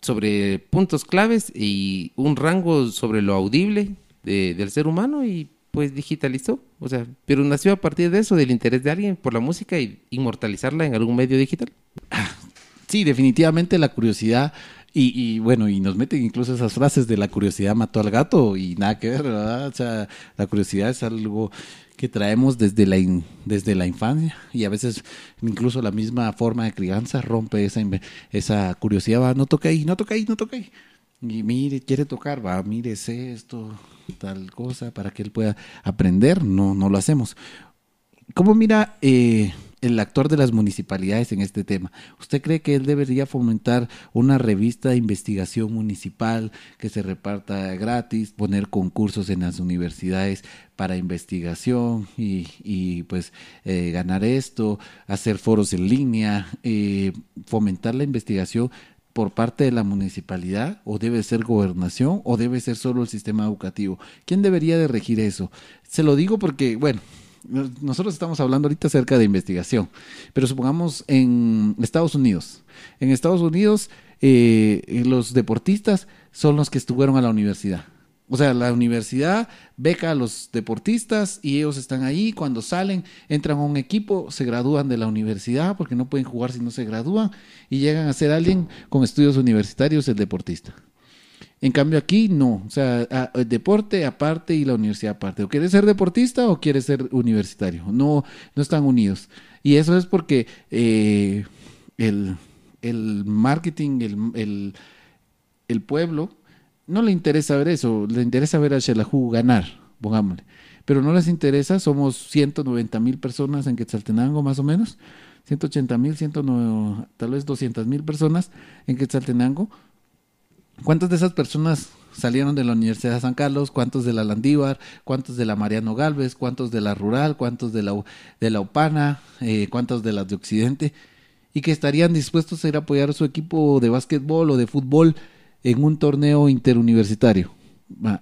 sobre puntos claves y un rango sobre lo audible del ser humano y pues digitalizó, o sea, pero nació a partir de eso, del interés de alguien por la música y inmortalizarla en algún medio digital. Sí, definitivamente la curiosidad y, bueno, y nos meten incluso esas frases de la curiosidad mató al gato y nada que ver, ¿verdad? O sea, la curiosidad es algo que traemos desde la, desde la infancia y a veces incluso la misma forma de crianza rompe esa, esa curiosidad, va, no toca ahí, no toca ahí, no toca ahí. Y mire, quiere tocar, va, mire esto, tal cosa, para que él pueda aprender. No, no lo hacemos. ¿Cómo mira eh, el actor de las municipalidades en este tema? ¿Usted cree que él debería fomentar una revista de investigación municipal que se reparta gratis, poner concursos en las universidades para investigación y, y pues eh, ganar esto, hacer foros en línea, eh, fomentar la investigación por parte de la municipalidad o debe ser gobernación o debe ser solo el sistema educativo? ¿Quién debería de regir eso? Se lo digo porque, bueno, nosotros estamos hablando ahorita acerca de investigación, pero supongamos en Estados Unidos. En Estados Unidos eh, los deportistas son los que estuvieron a la universidad. O sea, la universidad beca a los deportistas y ellos están ahí. Cuando salen, entran a un equipo, se gradúan de la universidad porque no pueden jugar si no se gradúan y llegan a ser alguien con estudios universitarios, el deportista. En cambio aquí no, o sea, el deporte aparte y la universidad aparte. O quieres ser deportista o quieres ser universitario. No, no están unidos. Y eso es porque eh, el, el, marketing, el, el, el pueblo no le interesa ver eso, le interesa ver a Shelahu ganar, pongámosle. Pero no les interesa, somos 190 mil personas en Quetzaltenango más o menos, 180 mil, tal vez 200 mil personas en Quetzaltenango. ¿Cuántas de esas personas salieron de la Universidad de San Carlos, cuántos de la Landívar, cuántos de la Mariano Galvez, cuántos de la Rural, cuántos de la, de la UPANA, eh, cuántos de las de Occidente, y que estarían dispuestos a ir a apoyar a su equipo de básquetbol o de fútbol en un torneo interuniversitario.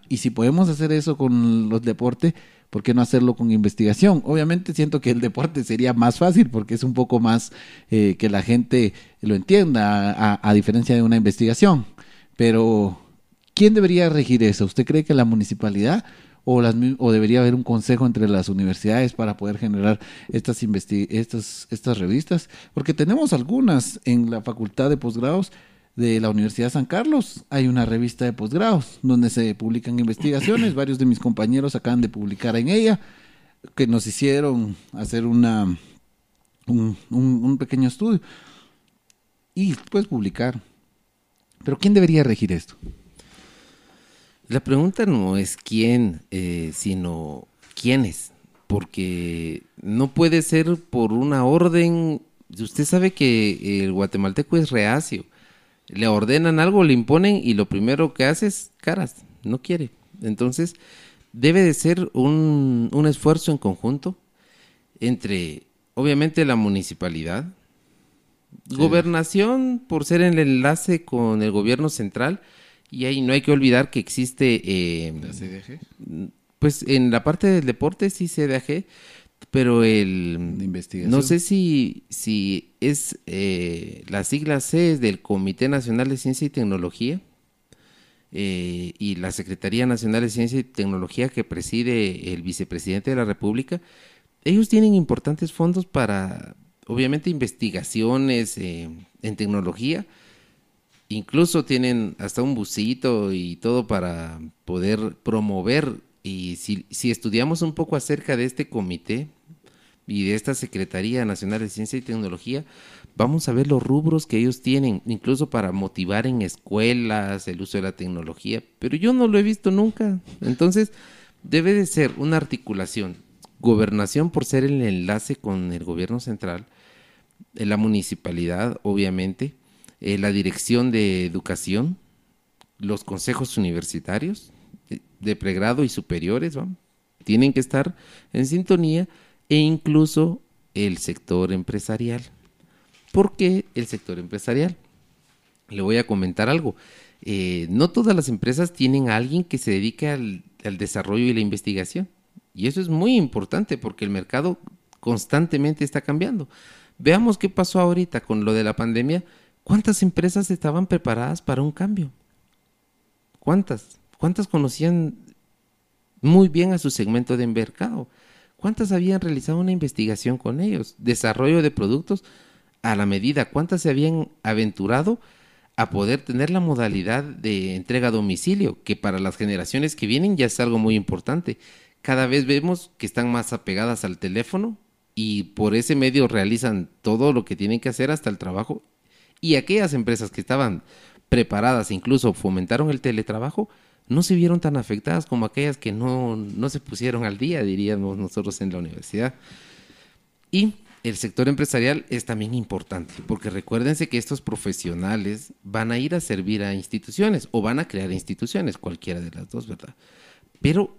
Y si podemos hacer eso con los deportes, ¿por qué no hacerlo con investigación? Obviamente siento que el deporte sería más fácil porque es un poco más eh, que la gente lo entienda, a, diferencia de una investigación. Pero, ¿quién debería regir eso? ¿Usted cree que la municipalidad o, las, o debería haber un consejo entre las universidades para poder generar estas, estas, estas revistas? Porque tenemos algunas en la Facultad de Posgrados de la Universidad de San Carlos. Hay una revista de posgrados donde se publican investigaciones. Varios de mis compañeros acaban de publicar en ella, que nos hicieron hacer una, un, pequeño estudio y pues publicar. Pero ¿quién debería regir esto? La pregunta no es quién, eh, sino quiénes, porque no puede ser por una orden. Usted sabe que el guatemalteco es reacio. Le ordenan algo, le imponen y lo primero que hace es caras, no quiere. Entonces, debe de ser un, un esfuerzo en conjunto entre, obviamente, la municipalidad, Gobernación, por ser el enlace con el gobierno central, y ahí no hay que olvidar que existe... Eh, ¿La CDG? Pues en la parte del deporte sí CDG, pero el... De investigación. No sé si, si es eh, la sigla C del Comité Nacional de Ciencia y Tecnología eh, y la Secretaría Nacional de Ciencia y Tecnología que preside el vicepresidente de la República. Ellos tienen importantes fondos para obviamente investigaciones eh, en tecnología. Incluso tienen hasta un busito y todo para poder promover. Y si, si estudiamos un poco acerca de este comité y de esta Secretaría Nacional de Ciencia y Tecnología, vamos a ver los rubros que ellos tienen, incluso para motivar en escuelas el uso de la tecnología. Pero yo no lo he visto nunca. Entonces, debe de ser una articulación gobernación por ser el enlace con el gobierno central, eh, la municipalidad, obviamente, eh, la dirección de educación, los consejos universitarios de pregrado y superiores, tienen que estar en sintonía e incluso el sector empresarial. ¿Por qué el sector empresarial? Le voy a comentar algo. no todas las empresas tienen a alguien que se dedique al desarrollo y la investigación. Y eso es muy importante porque el mercado constantemente está cambiando. Veamos qué pasó ahorita con lo de la pandemia. ¿Cuántas empresas estaban preparadas para un cambio? ¿Cuántas? ¿Cuántas conocían muy bien a su segmento de mercado? ¿Cuántas habían realizado una investigación con ellos? Desarrollo de productos a la medida. ¿Cuántas se habían aventurado a poder tener la modalidad de entrega a domicilio? Que para las generaciones que vienen ya es algo muy importante cada vez vemos que están más apegadas al teléfono y por ese medio realizan todo lo que tienen que hacer hasta el trabajo. Y aquellas empresas que estaban preparadas, incluso fomentaron el teletrabajo, no se vieron tan afectadas como aquellas que no, no se pusieron al día, diríamos nosotros en la universidad. Y el sector empresarial es también importante, porque recuérdense que estos profesionales van a ir a servir a instituciones o van a crear instituciones, cualquiera de las dos, ¿verdad? Pero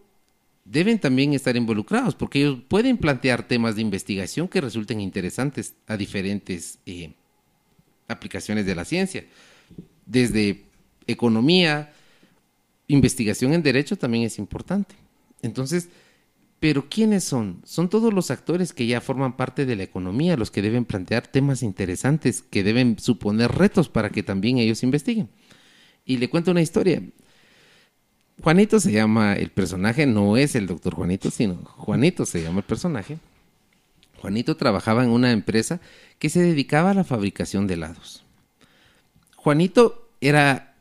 deben también estar involucrados, porque ellos pueden plantear temas de investigación que resulten interesantes a diferentes eh, aplicaciones de la ciencia. Desde economía, investigación en derecho también es importante. Entonces, pero ¿quiénes son? Son todos los actores que ya forman parte de la economía, los que deben plantear temas interesantes, que deben suponer retos para que también ellos investiguen. Y le cuento una historia. Juanito se llama el personaje, no es el doctor Juanito, sino Juanito se llama el personaje. Juanito trabajaba en una empresa que se dedicaba a la fabricación de helados. Juanito era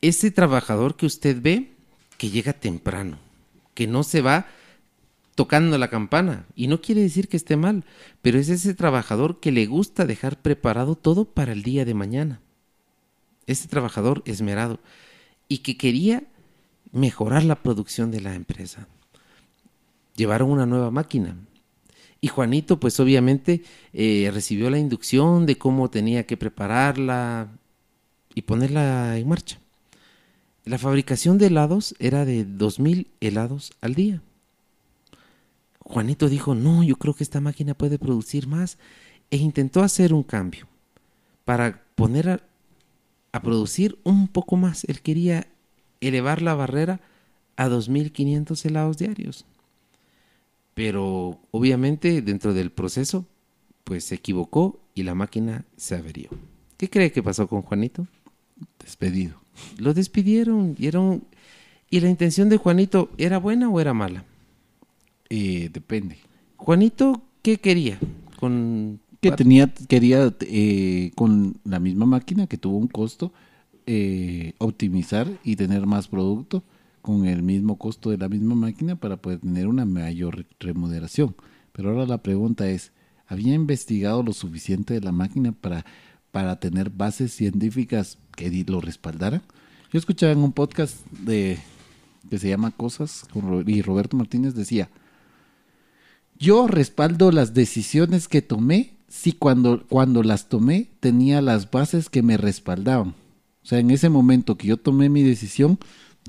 ese trabajador que usted ve que llega temprano, que no se va tocando la campana. Y no quiere decir que esté mal, pero es ese trabajador que le gusta dejar preparado todo para el día de mañana. Ese trabajador esmerado y que quería mejorar la producción de la empresa. Llevaron una nueva máquina. Y Juanito, pues obviamente, eh, recibió la inducción de cómo tenía que prepararla y ponerla en marcha. La fabricación de helados era de 2.000 helados al día. Juanito dijo, no, yo creo que esta máquina puede producir más e intentó hacer un cambio para poner a, producir un poco más. Él quería elevar la barrera a 2.500 helados diarios. Pero obviamente dentro del proceso, pues se equivocó y la máquina se averió. ¿Qué cree que pasó con Juanito? Despedido. Lo despidieron y, ¿Y la intención de Juanito era buena o era mala? Eh, depende. Juanito, ¿qué quería? Con que tenía, quería eh, con la misma máquina que tuvo un costo, eh, optimizar y tener más producto con el mismo costo de la misma máquina para poder tener una mayor remuneración. Pero ahora la pregunta es, ¿había investigado lo suficiente de la máquina para, para tener bases científicas que lo respaldaran? Yo escuchaba en un podcast de que se llama Cosas y Roberto Martínez decía, yo respaldo las decisiones que tomé si cuando, cuando las tomé tenía las bases que me respaldaban. O sea, en ese momento que yo tomé mi decisión,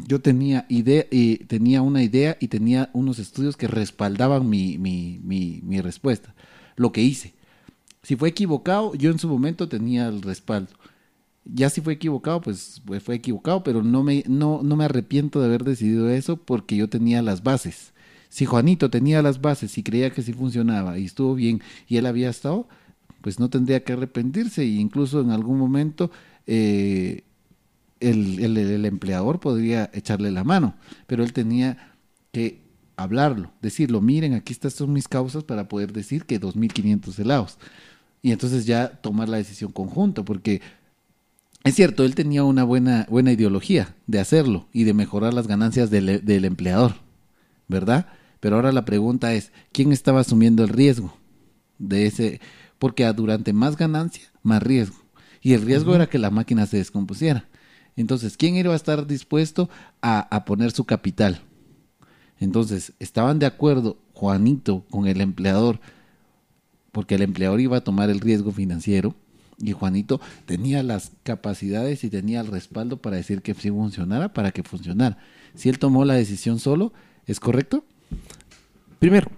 yo tenía, idea, y tenía una idea y tenía unos estudios que respaldaban mi, mi, mi respuesta, lo que hice. Si fue equivocado, yo en su momento tenía el respaldo. Ya si fue equivocado, pues, pues fue equivocado, pero no me, no, no me arrepiento de haber decidido eso porque yo tenía las bases. Si Juanito tenía las bases y creía que sí funcionaba y estuvo bien y él había estado, pues no tendría que arrepentirse e incluso en algún momento eh, el, el, empleador podría echarle la mano, pero él tenía que hablarlo, decirlo, miren, aquí estas son mis causas para poder decir que 2.500 helados. Y entonces ya tomar la decisión conjunta, porque es cierto, él tenía una buena, buena ideología de hacerlo y de mejorar las ganancias del, del empleador, ¿verdad? Pero ahora la pregunta es, ¿quién estaba asumiendo el riesgo de ese? Porque durante más ganancia, más riesgo. Y el riesgo era que la máquina se descompusiera. Entonces, ¿quién iba a estar dispuesto a, a poner su capital? Entonces, estaban de acuerdo Juanito con el empleador, porque el empleador iba a tomar el riesgo financiero y Juanito tenía las capacidades y tenía el respaldo para decir que sí funcionara, para que funcionara. Si él tomó la decisión solo, ¿es correcto? Primero,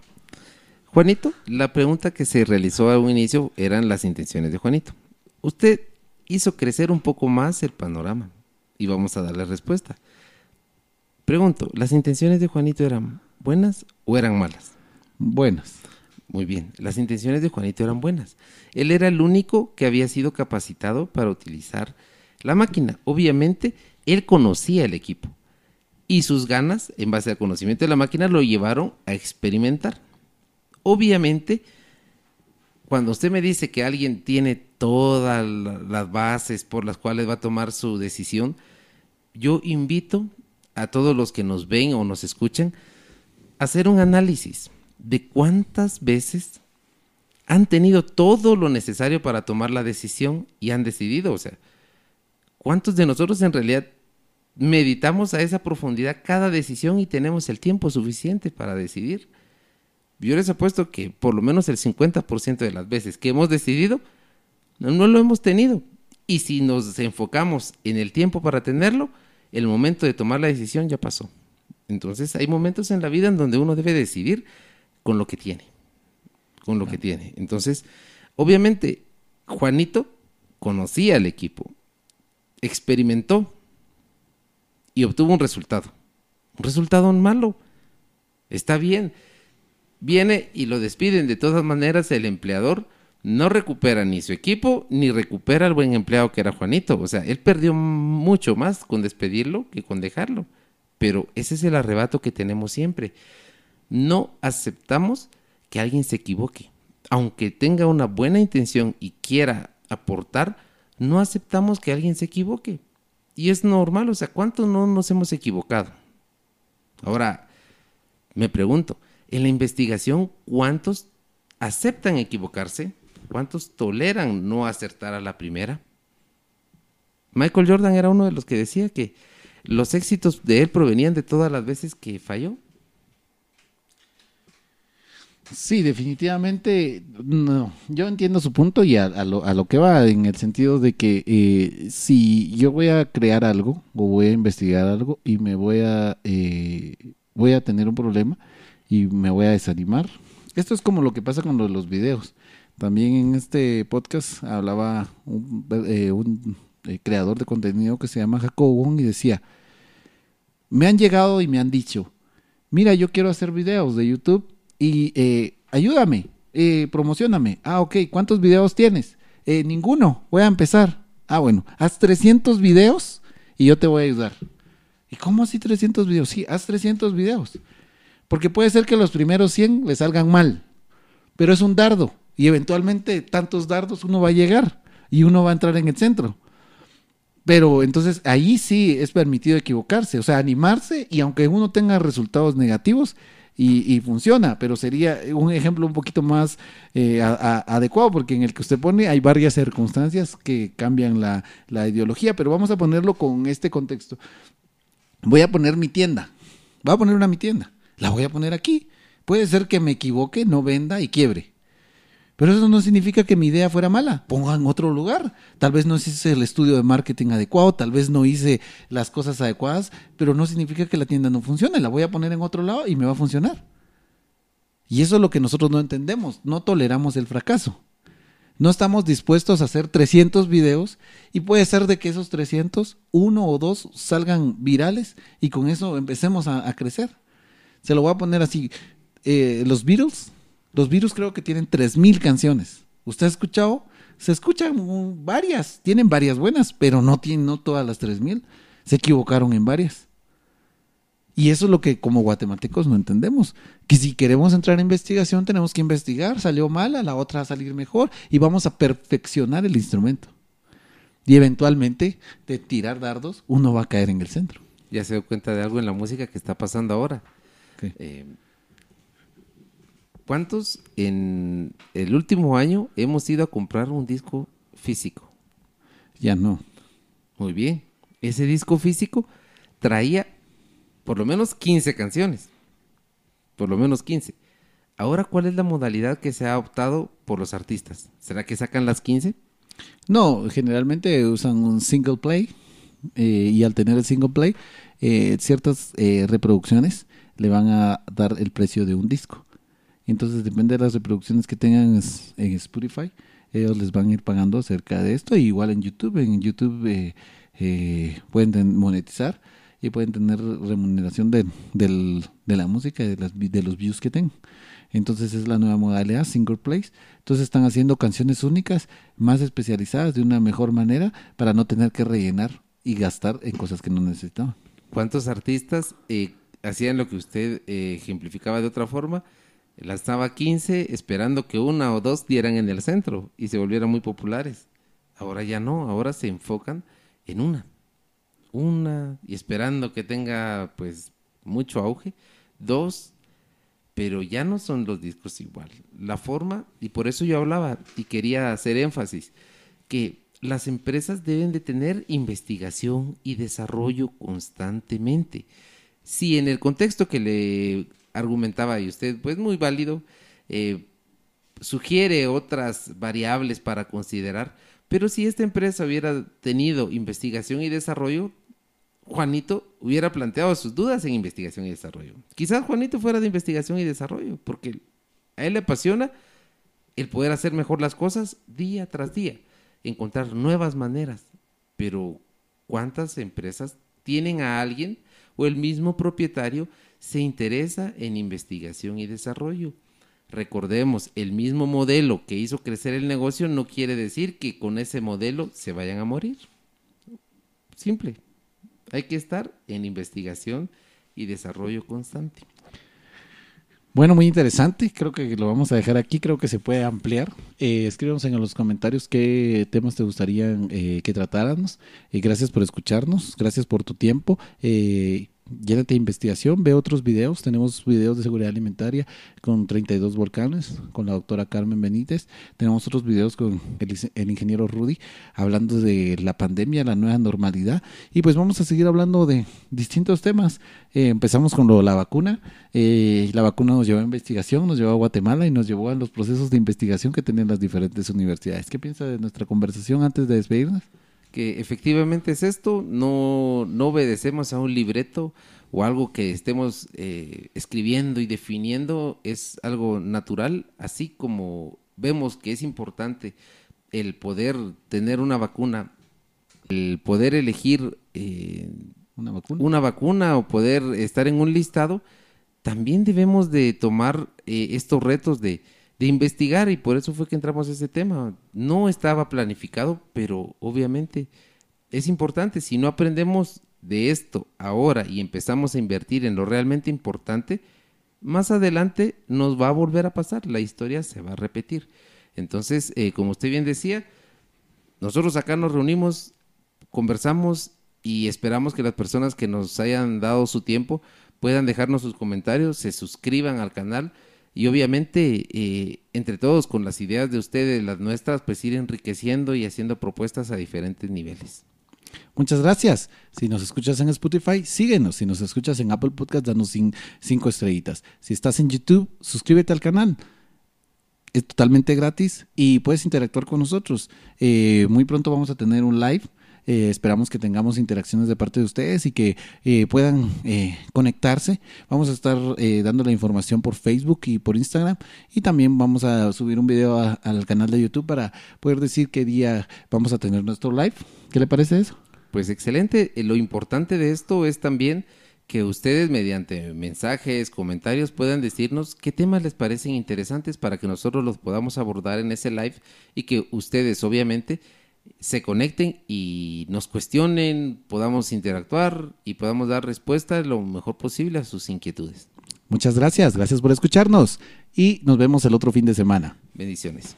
Juanito, la pregunta que se realizó a un inicio eran las intenciones de Juanito. Usted hizo crecer un poco más el panorama y vamos a darle respuesta. Pregunto, ¿las intenciones de Juanito eran buenas o eran malas? Buenas. Muy bien, las intenciones de Juanito eran buenas. Él era el único que había sido capacitado para utilizar la máquina. Obviamente, él conocía el equipo y sus ganas, en base al conocimiento de la máquina, lo llevaron a experimentar. Obviamente, cuando usted me dice que alguien tiene todas las bases por las cuales va a tomar su decisión, yo invito a todos los que nos ven o nos escuchan a hacer un análisis de cuántas veces han tenido todo lo necesario para tomar la decisión y han decidido. O sea, ¿cuántos de nosotros en realidad meditamos a esa profundidad cada decisión y tenemos el tiempo suficiente para decidir. Yo les apuesto que por lo menos el 50% de las veces que hemos decidido, no, lo hemos tenido. Y si nos enfocamos en el tiempo para tenerlo, el momento de tomar la decisión ya pasó. Entonces hay momentos en la vida en donde uno debe decidir con lo que tiene. Con lo que tiene. Entonces, obviamente, Juanito conocía al equipo, experimentó, y obtuvo un resultado. Un resultado malo. Está bien. Viene y lo despiden. De todas maneras, el empleador no recupera ni su equipo, ni recupera al buen empleado que era Juanito. O sea, él perdió mucho más con despedirlo que con dejarlo. Pero ese es el arrebato que tenemos siempre. No aceptamos que alguien se equivoque. Aunque tenga una buena intención y quiera aportar, no aceptamos que alguien se equivoque. Y es normal, o sea, ¿cuántos no nos hemos equivocado? Ahora, me pregunto, en la investigación, ¿cuántos aceptan equivocarse? ¿Cuántos toleran no acertar a la primera? Michael Jordan era uno de los que decía que los éxitos de él provenían de todas las veces que falló. Sí, definitivamente, no. Yo entiendo su punto y a, lo, a lo, que va en el sentido de que eh, si yo voy a crear algo o voy a investigar algo y me voy a eh, voy a tener un problema y me voy a desanimar. Esto es como lo que pasa con los videos. También en este podcast hablaba un, eh, un creador de contenido que se llama Jacob Wong y decía, me han llegado y me han dicho, mira, yo quiero hacer videos de YouTube y eh, ayúdame, eh, promocioname. Ah, ok, ¿cuántos videos tienes? Eh, ninguno, voy a empezar. Ah, bueno, haz 300 videos y yo te voy a ayudar. ¿Y cómo así 300 videos? Sí, haz 300 videos. Porque puede ser que los primeros 100 le salgan mal, pero es un dardo y eventualmente tantos dardos uno va a llegar y uno va a entrar en el centro. Pero entonces ahí sí es permitido equivocarse, o sea, animarse y aunque uno tenga resultados negativos, y, funciona, pero sería un ejemplo un poquito más eh, adecuado, porque en el que usted pone hay varias circunstancias que cambian la, la ideología, pero vamos a ponerlo con este contexto. Voy a poner mi tienda, voy a poner una mi tienda, la voy a poner aquí. Puede ser que me equivoque, no venda y quiebre. Pero eso no significa que mi idea fuera mala. Ponga en otro lugar. Tal vez no hice el estudio de marketing adecuado, tal vez no hice las cosas adecuadas, pero no significa que la tienda no funcione. La voy a poner en otro lado y me va a funcionar. Y eso es lo que nosotros no entendemos. No toleramos el fracaso. No estamos dispuestos a hacer 300 videos y puede ser de que esos 300, uno o dos salgan virales y con eso empecemos a, crecer. Se lo voy a poner así. Eh, los Beatles los virus creo que tienen 3.000 canciones. ¿Usted ha escuchado? Se escuchan varias, tienen varias buenas, pero no tienen no todas las 3.000. Se equivocaron en varias. Y eso es lo que como guatemaltecos no entendemos. Que si queremos entrar en investigación tenemos que investigar, salió mala, la otra va a salir mejor y vamos a perfeccionar el instrumento. Y eventualmente de tirar dardos uno va a caer en el centro. Ya se dio cuenta de algo en la música que está pasando ahora. Eh, ¿Cuántos en el último año hemos ido a comprar un disco físico? Ya no. Muy bien. Ese disco físico traía por lo menos 15 canciones. Por lo menos 15. Ahora, ¿cuál es la modalidad que se ha optado por los artistas? ¿Será que sacan las 15? No, generalmente usan un single play eh, y al tener el single play, eh, ciertas eh, reproducciones le van a dar el precio de un disco. Entonces depende de las reproducciones que tengan en Spotify, ellos les van a ir pagando acerca de esto. Y igual en YouTube, en YouTube eh, eh, pueden monetizar y pueden tener remuneración de, del, de la música, de, las, de los views que tengan. Entonces es la nueva modalidad, single place. Entonces están haciendo canciones únicas, más especializadas, de una mejor manera, para no tener que rellenar y gastar en cosas que no necesitaban. ¿Cuántos artistas eh, hacían lo que usted ejemplificaba de otra forma? Lanzaba 15 esperando que una o dos dieran en el centro y se volvieran muy populares. Ahora ya no, ahora se enfocan en una. Una y esperando que tenga pues mucho auge. Dos, pero ya no son los discos igual. La forma, y por eso yo hablaba y quería hacer énfasis, que las empresas deben de tener investigación y desarrollo constantemente. Si en el contexto que le argumentaba y usted, pues muy válido, eh, sugiere otras variables para considerar, pero si esta empresa hubiera tenido investigación y desarrollo, Juanito hubiera planteado sus dudas en investigación y desarrollo. Quizás Juanito fuera de investigación y desarrollo, porque a él le apasiona el poder hacer mejor las cosas día tras día, encontrar nuevas maneras. Pero ¿cuántas empresas tienen a alguien o el mismo propietario se interesa en investigación y desarrollo. Recordemos, el mismo modelo que hizo crecer el negocio no quiere decir que con ese modelo se vayan a morir. Simple. Hay que estar en investigación y desarrollo constante. Bueno, muy interesante. Creo que lo vamos a dejar aquí. Creo que se puede ampliar. Eh, escríbanos en los comentarios qué temas te gustaría eh, que tratáramos. y gracias por escucharnos. Gracias por tu tiempo. Eh, llénate de investigación, ve otros videos. Tenemos videos de seguridad alimentaria con 32 volcanes, con la doctora Carmen Benítez. Tenemos otros videos con el, ingeniero Rudy hablando de la pandemia, la nueva normalidad. Y pues vamos a seguir hablando de distintos temas. Eh, empezamos con lo de la vacuna. Eh, la vacuna nos llevó a investigación, nos llevó a Guatemala y nos llevó a los procesos de investigación que tienen las diferentes universidades. ¿Qué piensa de nuestra conversación antes de despedirnos? Que efectivamente es esto, no, no obedecemos a un libreto o algo que estemos eh, escribiendo y definiendo, es algo natural, así como vemos que es importante el poder tener una vacuna, el poder elegir eh, ¿Una, vacuna? una vacuna o poder estar en un listado, también debemos de tomar eh, estos retos de de investigar y por eso fue que entramos a ese tema. No estaba planificado, pero obviamente es importante. Si no aprendemos de esto ahora y empezamos a invertir en lo realmente importante, más adelante nos va a volver a pasar, la historia se va a repetir. Entonces, eh, como usted bien decía, nosotros acá nos reunimos, conversamos y esperamos que las personas que nos hayan dado su tiempo puedan dejarnos sus comentarios, se suscriban al canal y obviamente eh, entre todos con las ideas de ustedes, las nuestras, pues ir enriqueciendo y haciendo propuestas a diferentes niveles. Muchas gracias. Si nos escuchas en Spotify, síguenos. Si nos escuchas en Apple Podcast, danos cinco estrellitas. Si estás en YouTube, suscríbete al canal. Es totalmente gratis y puedes interactuar con nosotros. Eh, muy pronto vamos a tener un live eh, esperamos que tengamos interacciones de parte de ustedes y que eh, puedan eh, conectarse. Vamos a estar dando la información por Facebook y por Instagram y también vamos a subir un video al canal de YouTube para poder decir qué día vamos a tener nuestro live. ¿Qué le parece eso? Pues excelente. Lo importante de esto es también que ustedes mediante mensajes, comentarios puedan decirnos qué temas les parecen interesantes para que nosotros los podamos abordar en ese live y que ustedes obviamente se conecten y nos cuestionen, podamos interactuar y podamos dar respuesta lo mejor posible a sus inquietudes. Muchas gracias, gracias por escucharnos y nos vemos el otro fin de semana. Bendiciones.